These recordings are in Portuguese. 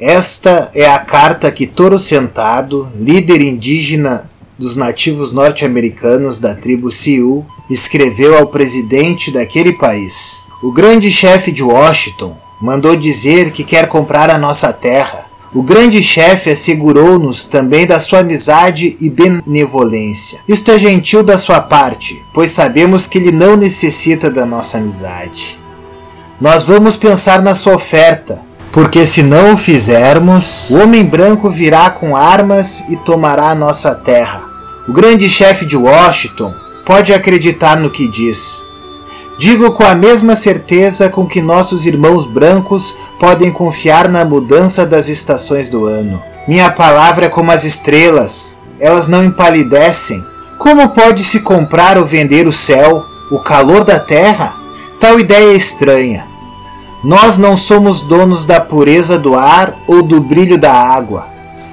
Esta é a carta que Toro Sentado, líder indígena dos nativos norte-americanos da tribo Sioux, escreveu ao presidente daquele país. O grande chefe de Washington mandou dizer que quer comprar a nossa terra. O grande chefe assegurou-nos também da sua amizade e benevolência. Isto é gentil da sua parte, pois sabemos que ele não necessita da nossa amizade. Nós vamos pensar na sua oferta, porque se não o fizermos, o homem branco virá com armas e tomará nossa terra. O grande chefe de Washington pode acreditar no que diz. Digo com a mesma certeza com que nossos irmãos brancos podem confiar na mudança das estações do ano. Minha palavra é como as estrelas, elas não empalidecem. Como pode se comprar ou vender o céu, o calor da terra? Tal ideia é estranha. Nós não somos donos da pureza do ar ou do brilho da água.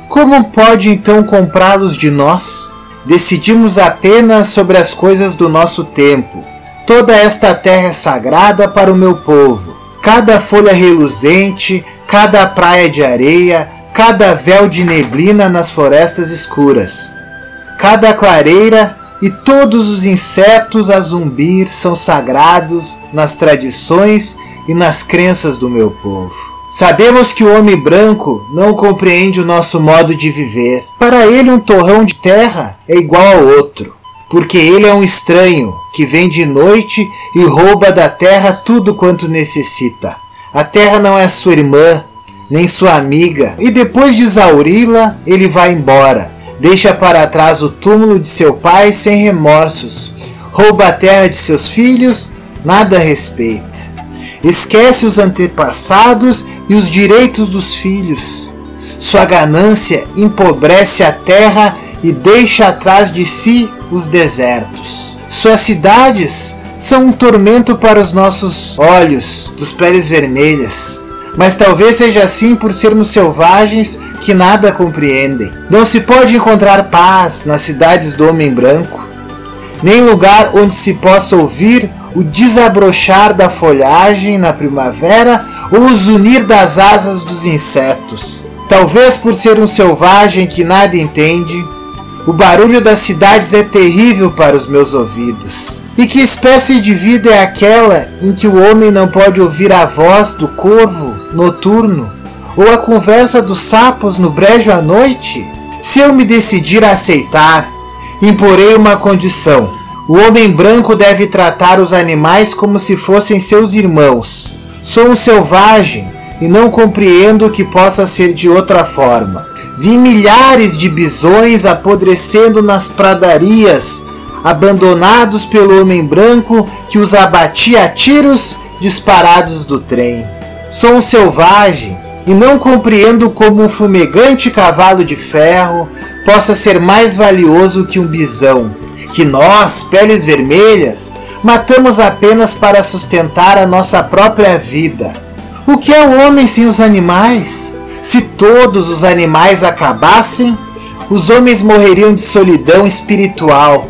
Como pode então comprá-los de nós? Decidimos apenas sobre as coisas do nosso tempo. Toda esta terra é sagrada para o meu povo. Cada folha reluzente, cada praia de areia, cada véu de neblina nas florestas escuras. Cada clareira e todos os insetos a zumbir são sagrados nas tradições e nas crenças do meu povo. Sabemos que o homem branco não compreende o nosso modo de viver. Para ele, um torrão de terra é igual ao outro, porque ele é um estranho que vem de noite e rouba da terra tudo quanto necessita. A terra não é sua irmã, nem sua amiga, e depois de exauri-la, ele vai embora. Deixa para trás o túmulo de seu pai sem remorsos. Rouba a terra de seus filhos, nada respeita esquece os antepassados e os direitos dos filhos. Sua ganância empobrece a terra e deixa atrás de si os desertos. Suas cidades são um tormento para os nossos olhos dos peles vermelhas. Mas talvez seja assim por sermos selvagens que nada compreendem. Não se pode encontrar paz nas cidades do homem branco, nem lugar onde se possa ouvir o desabrochar da folhagem na primavera ou o zunir das asas dos insetos. Talvez por ser um selvagem que nada entende, o barulho das cidades é terrível para os meus ouvidos. E que espécie de vida é aquela em que o homem não pode ouvir a voz do corvo noturno ou a conversa dos sapos no brejo à noite? Se eu me decidir a aceitar, imporei uma condição o homem branco deve tratar os animais como se fossem seus irmãos. Sou um selvagem e não compreendo que possa ser de outra forma. Vi milhares de bisões apodrecendo nas pradarias, abandonados pelo homem branco que os abatia a tiros disparados do trem. Sou um selvagem e não compreendo como um fumegante cavalo de ferro possa ser mais valioso que um bisão que nós, peles vermelhas, matamos apenas para sustentar a nossa própria vida. O que é o homem sem os animais? Se todos os animais acabassem, os homens morreriam de solidão espiritual,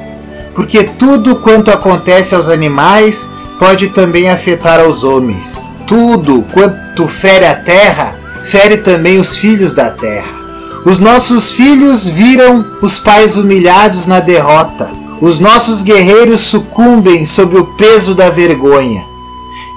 porque tudo quanto acontece aos animais pode também afetar aos homens. Tudo quanto fere a terra, fere também os filhos da terra. Os nossos filhos viram os pais humilhados na derrota, os nossos guerreiros sucumbem sob o peso da vergonha.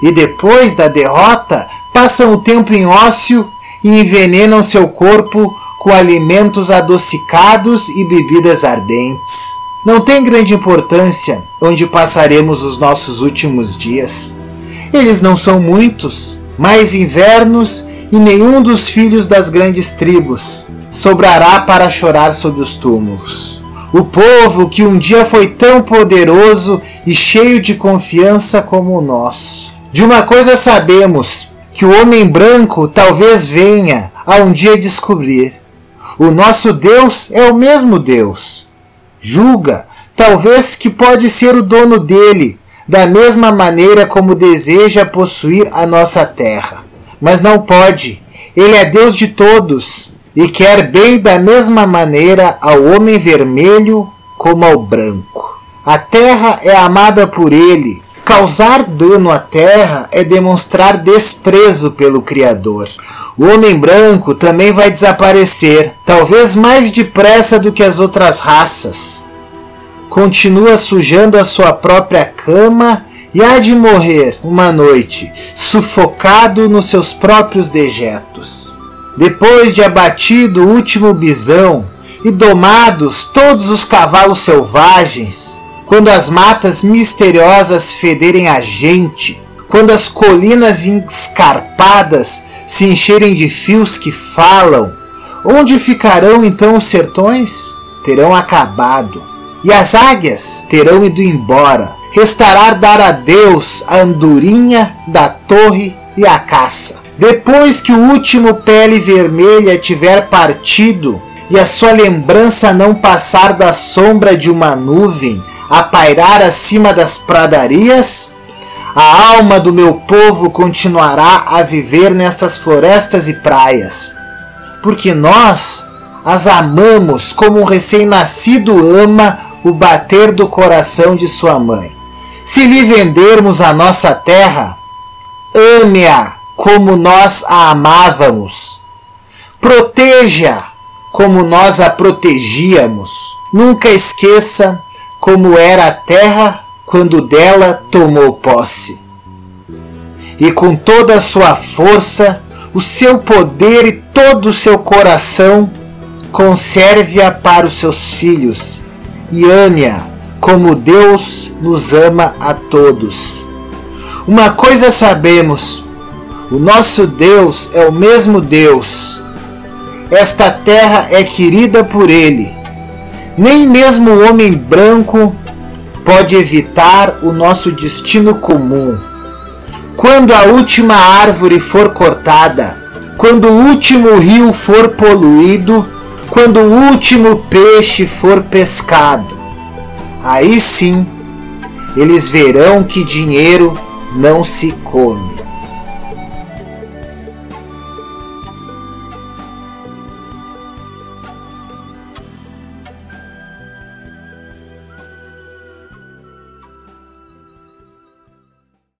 E depois da derrota, passam o tempo em ócio e envenenam seu corpo com alimentos adocicados e bebidas ardentes. Não tem grande importância onde passaremos os nossos últimos dias. Eles não são muitos, mais invernos e nenhum dos filhos das grandes tribos sobrará para chorar sob os túmulos o povo que um dia foi tão poderoso e cheio de confiança como o nosso. De uma coisa sabemos, que o homem branco talvez venha a um dia descobrir. O nosso Deus é o mesmo Deus. Julga, talvez que pode ser o dono dele, da mesma maneira como deseja possuir a nossa terra. Mas não pode. Ele é Deus de todos e quer bem da mesma maneira ao homem vermelho como ao branco. A terra é amada por ele, Causar dano à terra é demonstrar desprezo pelo Criador. O homem branco também vai desaparecer, talvez mais depressa do que as outras raças. Continua sujando a sua própria cama e há de morrer uma noite, sufocado nos seus próprios dejetos. Depois de abatido o último bisão e domados todos os cavalos selvagens, quando as matas misteriosas federem a gente, quando as colinas escarpadas se encherem de fios que falam, onde ficarão então os sertões? Terão acabado, e as águias terão ido embora. Restará dar a Deus a andorinha da torre e a caça. Depois que o último pele vermelha tiver partido e a sua lembrança não passar da sombra de uma nuvem, a pairar acima das pradarias, a alma do meu povo continuará a viver nestas florestas e praias, porque nós as amamos como um recém-nascido ama o bater do coração de sua mãe. Se lhe vendermos a nossa terra, ame-a como nós a amávamos. Proteja como nós a protegíamos. Nunca esqueça como era a terra quando dela tomou posse. E com toda a sua força, o seu poder e todo o seu coração, conserve-a para os seus filhos e ame-a como Deus nos ama a todos. Uma coisa sabemos: o nosso Deus é o mesmo Deus. Esta terra é querida por Ele nem mesmo o homem branco pode evitar o nosso destino comum. Quando a última árvore for cortada, quando o último rio for poluído, quando o último peixe for pescado, aí sim eles verão que dinheiro não se come.